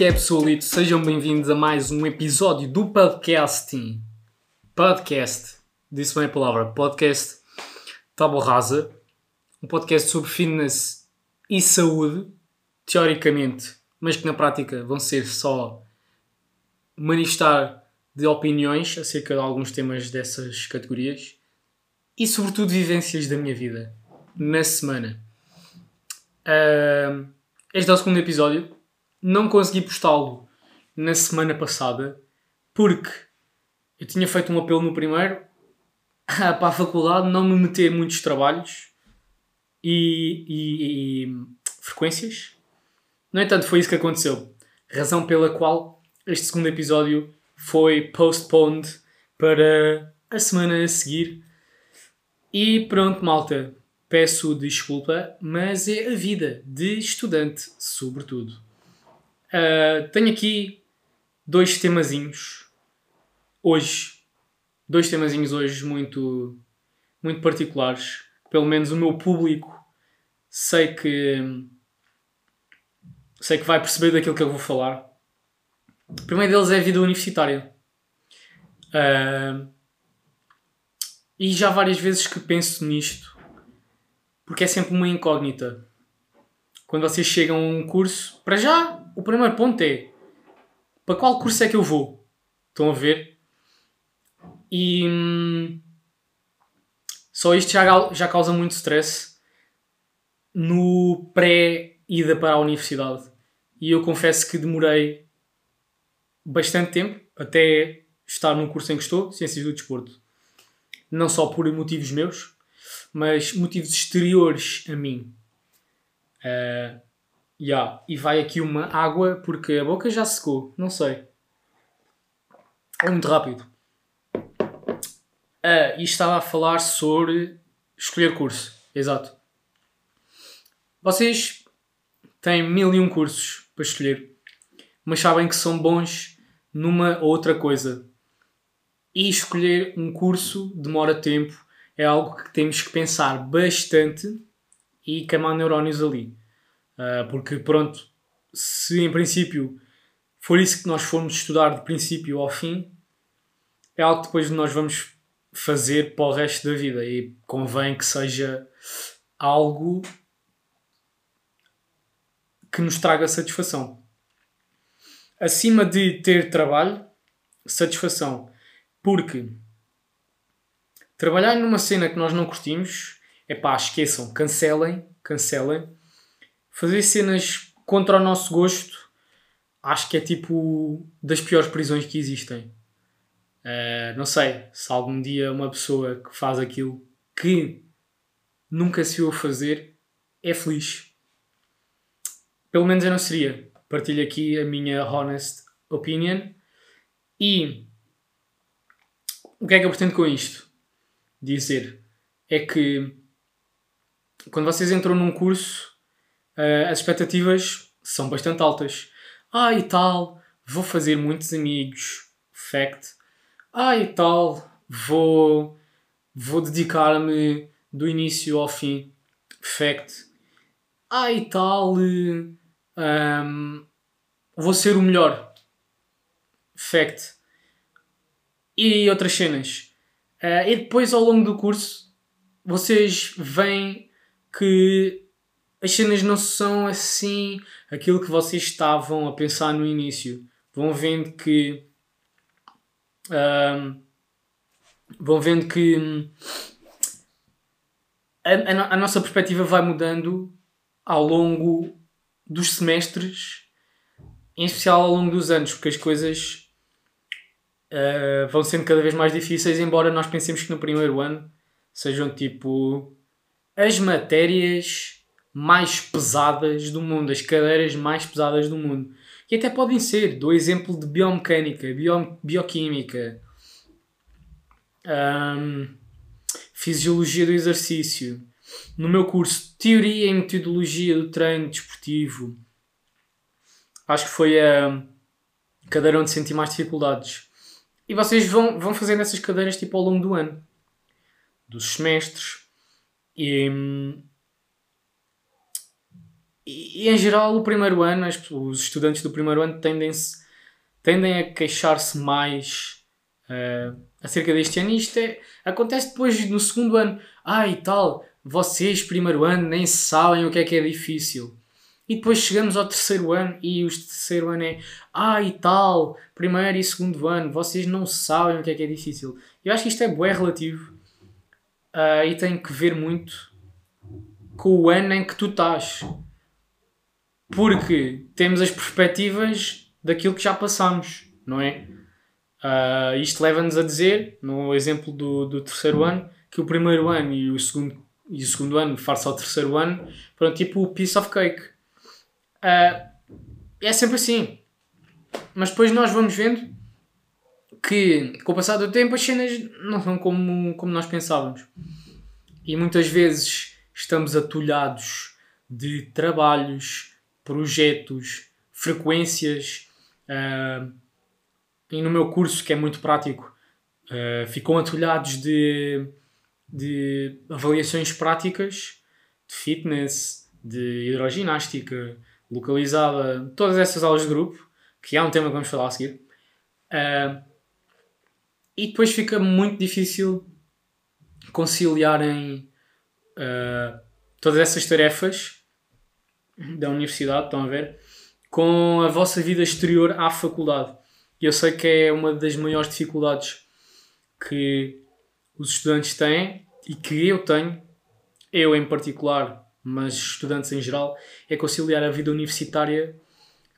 Que é, pessoalito? Sejam bem-vindos a mais um episódio do podcasting. Podcast. Disse bem a palavra. Podcast Tábua Rasa. Um podcast sobre fitness e saúde, teoricamente, mas que na prática vão ser só manifestar de opiniões acerca de alguns temas dessas categorias e, sobretudo, vivências da minha vida na semana. Uh, este é o segundo episódio. Não consegui postá-lo na semana passada porque eu tinha feito um apelo no primeiro para a faculdade não me meter muitos trabalhos e, e, e frequências. No entanto, foi isso que aconteceu. Razão pela qual este segundo episódio foi postponed para a semana a seguir. E pronto, malta. Peço desculpa, mas é a vida de estudante, sobretudo. Uh, tenho aqui dois temazinhos hoje. Dois temazinhos hoje muito, muito particulares. Pelo menos o meu público sei que sei que vai perceber daquilo que eu vou falar. O primeiro deles é a vida universitária. Uh, e já várias vezes que penso nisto, porque é sempre uma incógnita. Quando vocês chegam a um curso, para já, o primeiro ponto é para qual curso é que eu vou? Estão a ver? E hum, só isto já, já causa muito stress no pré-ida para a universidade. E eu confesso que demorei bastante tempo até estar no curso em que estou, Ciências do Desporto. Não só por motivos meus, mas motivos exteriores a mim. Uh, yeah. E vai aqui uma água porque a boca já secou, não sei. É muito rápido. Uh, e estava a falar sobre escolher curso. Exato. Vocês têm mil e um cursos para escolher, mas sabem que são bons numa ou outra coisa. E escolher um curso demora tempo, é algo que temos que pensar bastante e queimar neurónios ali. Uh, porque, pronto, se em princípio for isso que nós formos estudar de princípio ao fim, é algo que depois nós vamos fazer para o resto da vida e convém que seja algo que nos traga satisfação. Acima de ter trabalho, satisfação. Porque trabalhar numa cena que nós não curtimos, é pá, esqueçam, cancelem, cancelem. Fazer cenas contra o nosso gosto, acho que é tipo das piores prisões que existem. Uh, não sei se algum dia uma pessoa que faz aquilo que nunca se ouve fazer é feliz. Pelo menos eu não seria. Partilho aqui a minha honest opinion. E o que é que eu pretendo com isto? Dizer é que quando vocês entram num curso, uh, as expectativas são bastante altas. Ah, e tal, vou fazer muitos amigos. Fact. Ah, e tal, vou, vou dedicar-me do início ao fim. Fact. Ah, e tal, uh, um, vou ser o melhor. Fact. E outras cenas. Uh, e depois, ao longo do curso, vocês veem que as cenas não são assim aquilo que vocês estavam a pensar no início. Vão vendo que. Um, vão vendo que. A, a, a nossa perspectiva vai mudando ao longo dos semestres, em especial ao longo dos anos, porque as coisas uh, vão sendo cada vez mais difíceis, embora nós pensemos que no primeiro ano sejam tipo as matérias mais pesadas do mundo, as cadeiras mais pesadas do mundo. E até podem ser, dou exemplo de biomecânica, bio, bioquímica, um, fisiologia do exercício, no meu curso Teoria e Metodologia do Treino Desportivo, acho que foi a cadeira onde senti mais dificuldades. E vocês vão, vão fazendo essas cadeiras tipo ao longo do ano, dos semestres. E, e, em geral, o primeiro ano, os estudantes do primeiro ano tendem, tendem a queixar-se mais uh, acerca deste ano. E isto é, acontece depois no segundo ano. Ah, e tal, vocês, primeiro ano, nem sabem o que é que é difícil. E depois chegamos ao terceiro ano e o terceiro ano é ah e tal, primeiro e segundo ano, vocês não sabem o que é que é difícil. Eu acho que isto é bué relativo uh, e tem que ver muito com o ano em que tu estás. Porque temos as perspectivas daquilo que já passamos, não é? Uh, isto leva-nos a dizer, no exemplo do, do terceiro ano, que o primeiro ano e o segundo, e o segundo ano, face ao terceiro ano, foram tipo o piece of cake. Uh, é sempre assim. Mas depois nós vamos vendo que, com o passar do tempo, as cenas não são como, como nós pensávamos. E muitas vezes estamos atulhados de trabalhos, projetos, frequências. Uh, e no meu curso, que é muito prático, uh, ficam atulhados de, de avaliações práticas de fitness, de hidroginástica, localizada, todas essas aulas de grupo, que é um tema que vamos falar a seguir. Uh, e depois fica muito difícil conciliarem uh, todas essas tarefas da universidade, estão a ver, com a vossa vida exterior à faculdade. E eu sei que é uma das maiores dificuldades que os estudantes têm e que eu tenho, eu em particular, mas estudantes em geral, é conciliar a vida universitária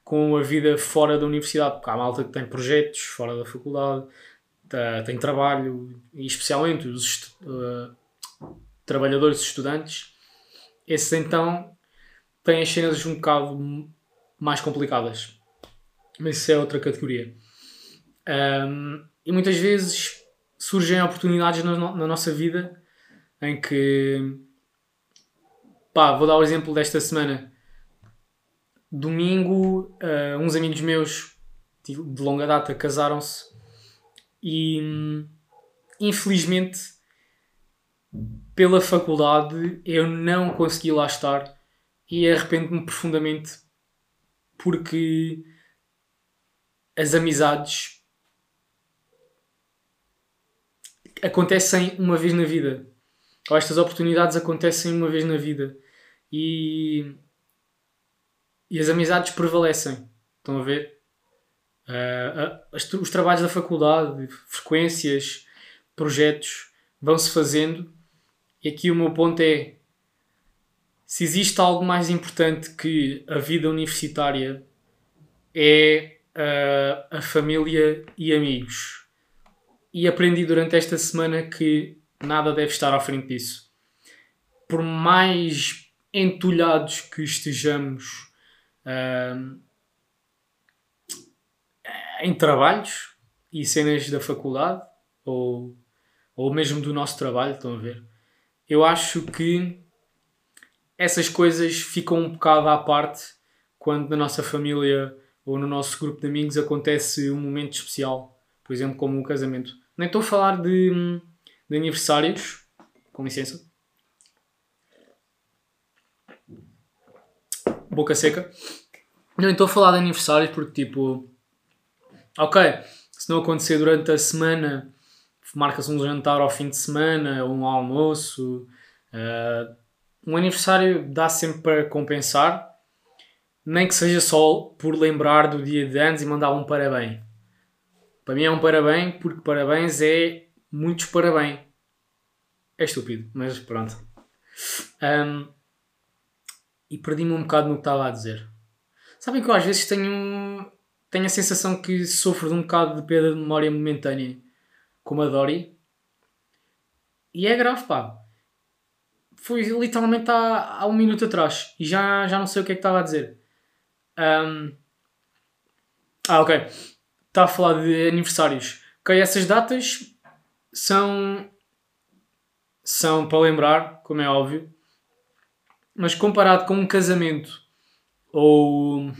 com a vida fora da universidade, porque há malta que tem projetos fora da faculdade, tem trabalho, e especialmente os uh, trabalhadores estudantes, esses então têm as cenas um bocado mais complicadas. Mas isso é outra categoria. Um, e muitas vezes surgem oportunidades na, na, nossa vida em que pá, vou dar o exemplo desta semana. Domingo, uh, uns amigos meus de longa data casaram-se e infelizmente pela faculdade eu não consegui lá estar e arrependo-me profundamente porque as amizades acontecem uma vez na vida. Ou estas oportunidades acontecem uma vez na vida. E, e as amizades prevalecem. Estão a ver? Uh, uh, os trabalhos da faculdade, frequências, projetos vão-se fazendo. E aqui o meu ponto é: se existe algo mais importante que a vida universitária, é uh, a família e amigos e aprendi durante esta semana que nada deve estar à frente disso. Por mais entulhados que estejamos uh, em trabalhos e cenas da faculdade ou, ou mesmo do nosso trabalho, estão a ver? Eu acho que essas coisas ficam um bocado à parte quando na nossa família ou no nosso grupo de amigos acontece um momento especial, por exemplo, como um casamento. Nem estou a falar de, de aniversários. Com licença. Boca seca. Não estou a falar de aniversários porque, tipo, ok, se não acontecer durante a semana, marca-se um jantar ao fim de semana, um almoço. Uh, um aniversário dá sempre para compensar, nem que seja só por lembrar do dia de anos e mandar um parabéns. Para mim é um parabéns, porque parabéns é muitos parabéns. É estúpido, mas pronto. Um, e perdi-me um bocado no que estava a dizer. Sabem que eu às vezes tenho, tenho a sensação que sofro de um bocado de perda de memória momentânea, como a Dory. E é grave, pá. Foi literalmente há, há um minuto atrás e já, já não sei o que é que estava a dizer. Um... Ah, ok está a falar de aniversários. Ok, essas datas são, são para lembrar, como é óbvio, mas comparado com um casamento ou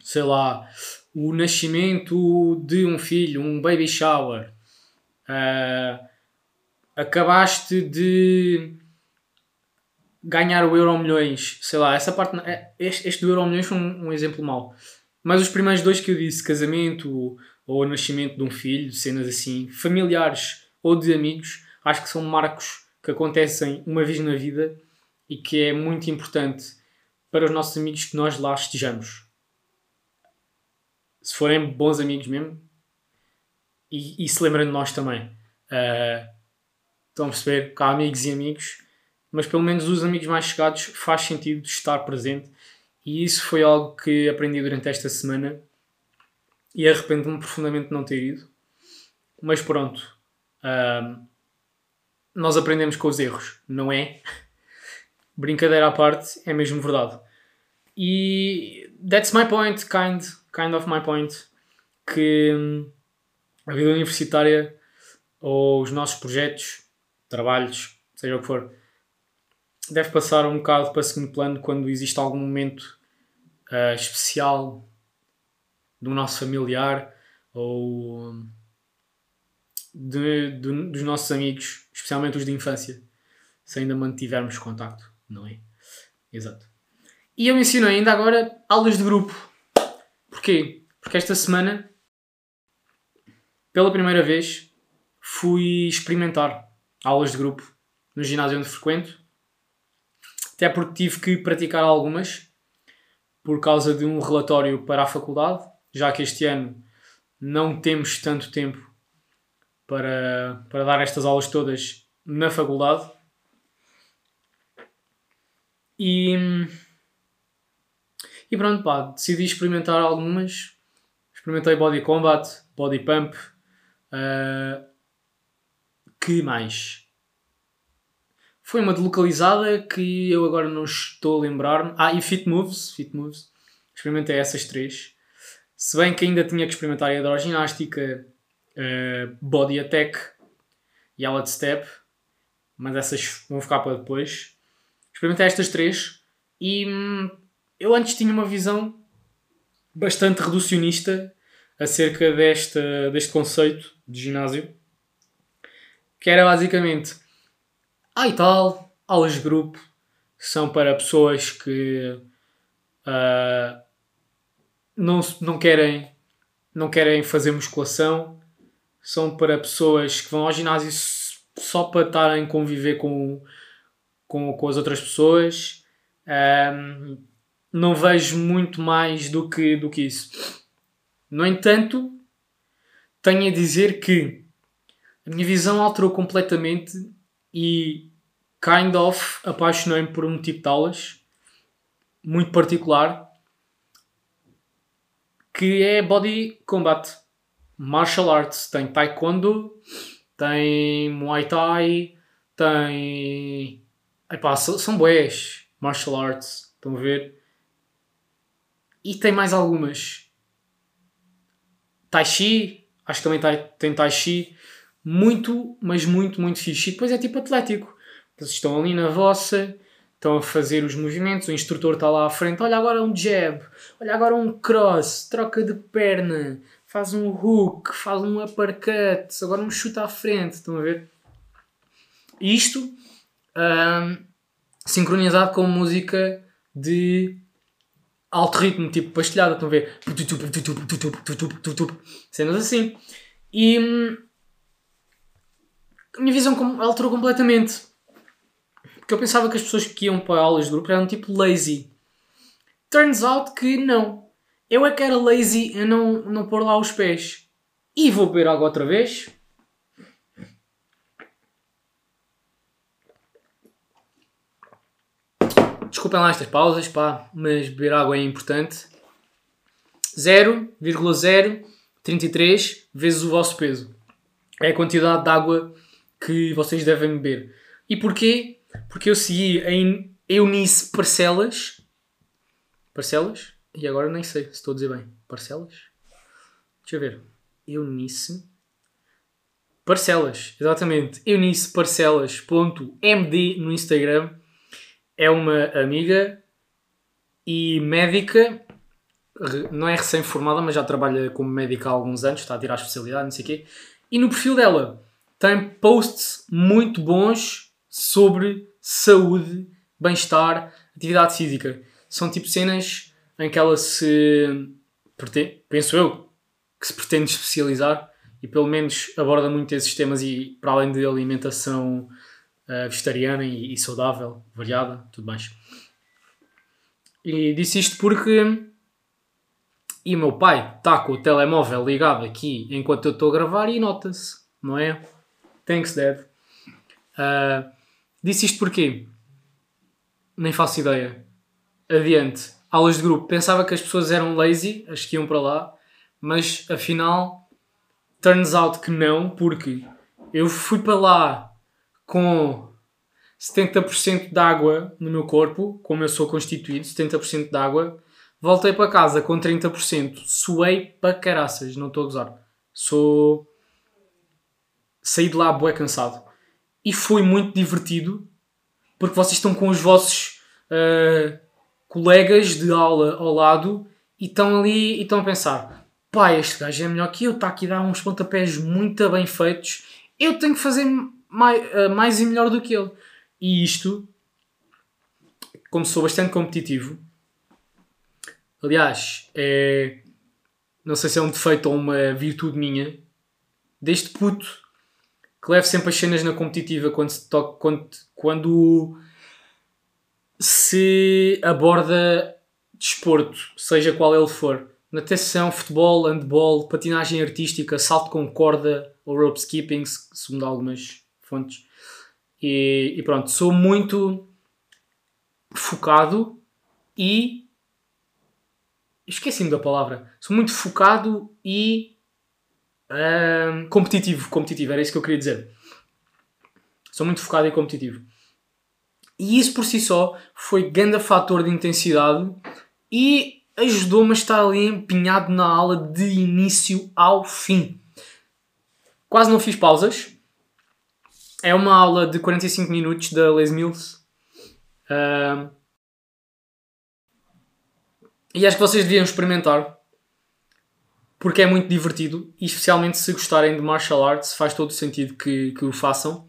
sei lá, o nascimento de um filho, um baby shower, uh, acabaste de ganhar o Euro Milhões, sei lá, essa parte. é- Este, este do Euro Milhões foi um, um exemplo mau. Mas os primeiros dois que eu disse, casamento ou nascimento de um filho, cenas assim, familiares ou de amigos, acho que são marcos que acontecem uma vez na vida e que é muito importante para os nossos amigos que nós lá estejamos. Se forem bons amigos mesmo e, e se lembrem de nós também. Ah, estão a perceber há amigos e amigos, mas pelo menos os amigos mais chegados faz sentido estar presente e isso foi algo que aprendi durante esta semana e arrependo-me profundamente de não ter ido. Mas pronto, nós aprendemos com os erros, não é? Brincadeira à parte, é mesmo verdade. E that's my point, kind, kind of my point, que hum, a vida universitária ou os nossos projetos, trabalhos, seja o que for, deve passar um bocado para segundo plano quando existe algum momento ah, especial do nosso familiar ou hum, de- do- dos nossos amigos, especialmente os de infância, se ainda mantivermos contacto, não é? Exato. E eu menciono ainda agora aulas de grupo. Porquê? Porque esta semana, pela primeira vez, fui experimentar aulas de grupo no ginásio onde frequento. Até porque tive que praticar algumas por causa de um relatório para a faculdade, já que este ano não temos tanto tempo para, para dar estas aulas todas na faculdade. E, e pronto, pá, decidi experimentar algumas. Experimentei Body Combat, Body Pump. ah, que mais? Foi uma delocalizada que eu agora não estou a lembrar-me. Ah, e Fit Moves. Fit Moves. Experimentei essas três. Se bem que ainda tinha que experimentar a hidroginástica, eh, Body Attack e Outlet Step. Mas essas vão ficar para depois. Experimentei estas três e hum, eu antes tinha uma visão bastante reducionista acerca desta, deste conceito de ginásio. Que era basicamente ah, e tal, aulas de grupo são para pessoas que ah, não, não, querem, não querem fazer musculação, são para pessoas que vão ao ginásio só para estarem a conviver com, com, com as outras pessoas. Ahm, não vejo muito mais do que, do que isso. No entanto, tenho a dizer que a minha visão alterou completamente e kind of apaixonei-me por um tipo de aulas muito particular que é body combat martial arts. Tem taekwondo tem muay thai tem Epá, são, boés martial arts estão a ver? E tem mais algumas. Tai chi acho que também tem tai chi muito, mas muito, muito fixe. E depois é tipo atlético. Estão ali na vossa, estão a fazer os movimentos, o instrutor está lá à frente. Olha agora um jab, olha agora um cross, troca de perna, faz um hook, faz um uppercut, agora um chute à frente. Estão a ver? Isto sincronizado com música de alto ritmo, tipo pastelhada. Estão a ver? Cenas assim. E hum, a minha visão alterou completamente. Porque eu pensava que as pessoas que iam para aulas de grupo eram tipo lazy. Turns out que não. Eu é que era lazy a não, não pôr lá os pés. E vou beber água outra vez. Desculpem lá estas pausas, pá, mas beber água é importante. 0,033 vezes o vosso peso. É a quantidade de água que vocês devem beber. E porquê? Porque eu segui em Eunice Parcelas. Parcelas? E agora nem sei se estou a dizer bem. Parcelas? Deixa eu ver. Eunice Parcelas. Exatamente. Eunice Parcelas.md no Instagram. É uma amiga e médica. Não é recém-formada, mas já trabalha como médica há alguns anos. Está a tirar a especialidade, não sei o quê. E no perfil dela tem posts muito bons sobre saúde bem-estar, atividade física. São tipo cenas em que ela se. penso eu, que se pretende especializar e pelo menos aborda muito esses temas e para além de alimentação uh, vegetariana e, e, saudável, variada, tudo mais. E disse isto porque. E o meu pai está com o telemóvel ligado aqui enquanto eu estou a gravar e nota-se, não é? Thanks, Dad. Uh, disse isto porque. Nem faço ideia. Adiante. Aulas de grupo. Pensava que as pessoas eram lazy, as que iam para lá, mas afinal, turns out que não, porque eu fui para lá com 70% de água no meu corpo, como eu sou constituído, 70% de água. Voltei para casa com 30%. Suei para caraças, não estou a gozar. Sou. Saí de lá bué cansado. E foi muito divertido, porque vocês estão com os vossos uh, colegas de aula ao lado e estão ali e estão a pensar: pá, este gajo é melhor que eu, está aqui a dar uns pontapés muito bem feitos, eu tenho que fazer mais, uh, mais e melhor do que ele. E isto, como sou bastante competitivo, aliás, é. Não sei se é um defeito ou uma virtude minha, deste puto que levo sempre as cenas na competitiva quando se, toca, quando, quando se aborda desporto, seja qual ele for. Natação, futebol, handball, patinagem artística, salto com corda ou rope skipping, segundo algumas fontes. E, e pronto, sou muito focado e. Esqueci-me da palavra. Sou muito focado e. Um, competitivo. Competitivo, era isso que eu queria dizer. Sou muito focado e competitivo. E isso por si só foi grande fator de intensidade e ajudou-me a estar ali empenhado na aula de início ao fim. Quase não fiz pausas. É uma aula de 45 minutos da Les Mills. Uh, e acho que vocês deviam experimentar porque é muito divertido e especialmente se gostarem de martial arts faz todo o sentido que, que o façam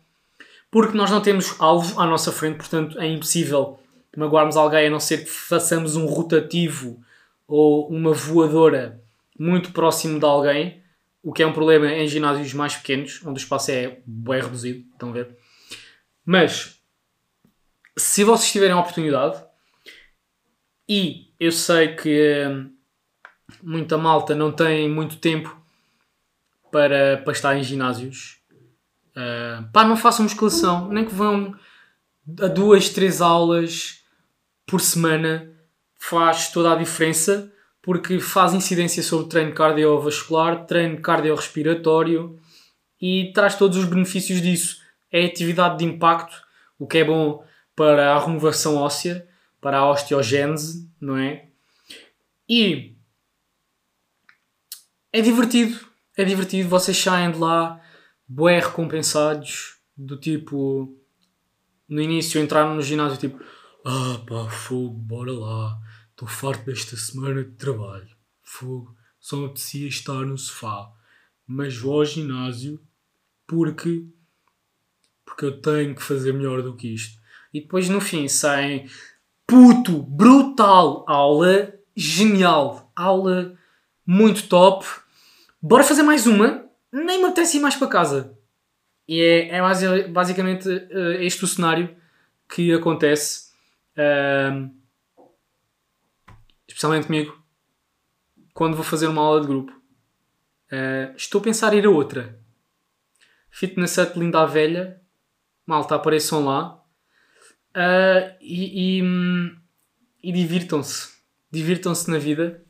porque nós não temos alvo à nossa frente, portanto é impossível magoarmos alguém a não ser que façamos um rotativo ou uma voadora muito próximo de alguém, o que é um problema em ginásios mais pequenos, onde o espaço é bem reduzido, estão a ver? Mas, se vocês tiverem a oportunidade, e eu sei que hum, muita malta não tem muito tempo para, para estar em ginásios, Uh, pá, não façam musculação, nem que vão a duas, três aulas por semana, faz toda a diferença, porque faz incidência sobre treino cardiovascular, treino cardiorrespiratório e traz todos os benefícios disso. É atividade de impacto, o que é bom para a renovação óssea, para a osteogênese, não é? E é divertido, é divertido, vocês saem de lá bué recompensados, do tipo, no início entraram no ginásio tipo, ah pá, fogo, bora lá, estou farto desta semana de trabalho, fogo, só me apetecia estar no sofá, mas vou ao ginásio porque, porque eu tenho que fazer melhor do que isto. E depois no fim saem, puto, brutal, aula genial, aula muito top, bora fazer mais uma? nem me apetece ir mais para casa. E é, é basicamente uh, este o cenário que acontece, uh, especialmente comigo, quando vou fazer uma aula de grupo. Uh, estou a pensar em ir a outra. Fitness Hut Linda a Velha, malta, apareçam lá uh, e, e, e divirtam-se. Divirtam-se na vida,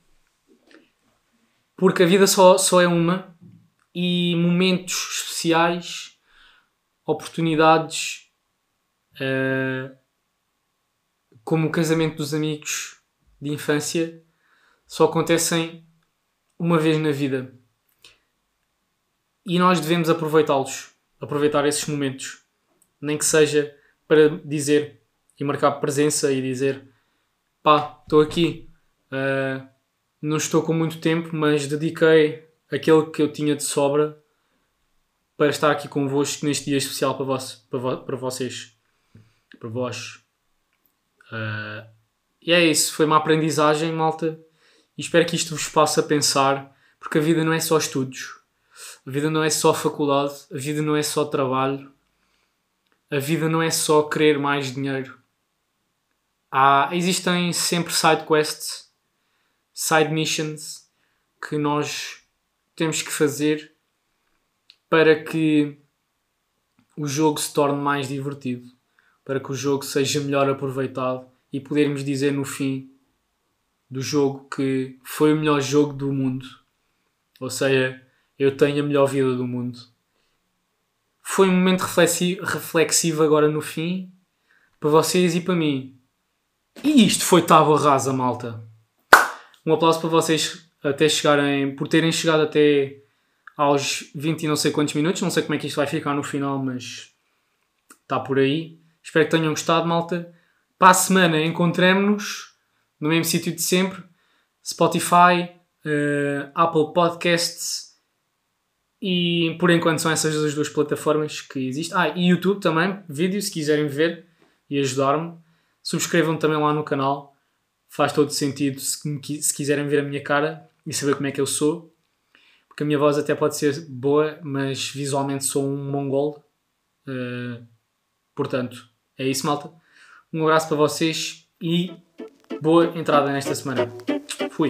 porque a vida só, só é uma e momentos especiais, oportunidades, uh, como o casamento dos amigos de infância, só acontecem uma vez na vida. E nós devemos aproveitá-los, aproveitar esses momentos, nem que seja para dizer e marcar presença e dizer pá, estou aqui, uh, não estou com muito tempo, mas dediquei aquele que eu tinha de sobra para estar aqui convosco neste dia especial para, vos, para, vo, para vocês, para vós. Uh, e é isso, foi uma aprendizagem, malta. E espero que isto vos faça pensar, porque a vida não é só estudos, a vida não é só faculdade, a vida não é só trabalho, a vida não é só querer mais dinheiro. Há, existem sempre side quests, side missions que nós temos que fazer para que o jogo se torne mais divertido, para que o jogo seja melhor aproveitado e podermos dizer no fim do jogo que foi o melhor jogo do mundo. Ou seja, eu tenho a melhor vida do mundo. Foi um momento reflexivo, agora no fim, para vocês e para mim. E isto foi tábua rasa, malta. Um aplauso para vocês até chegarem, por terem chegado até aos 20 e não sei quantos minutos. Não sei como é que isto vai ficar no final, mas está por aí. Espero que tenham gostado, malta. Para a semana encontremos-nos no mesmo sítio de sempre: Spotify, uh, Apple Podcasts e por enquanto são essas as duas plataformas que existem. Ah, e YouTube também, vídeo se quiserem ver e ajudar-me. Subscrevam também lá no canal, faz todo sentido se, se quiserem ver a minha cara e saber como é que eu sou. Porque a minha voz até pode ser boa, mas visualmente sou um mongol. Uh, portanto, é isso, malta. Um abraço para vocês e boa entrada nesta semana. Fui.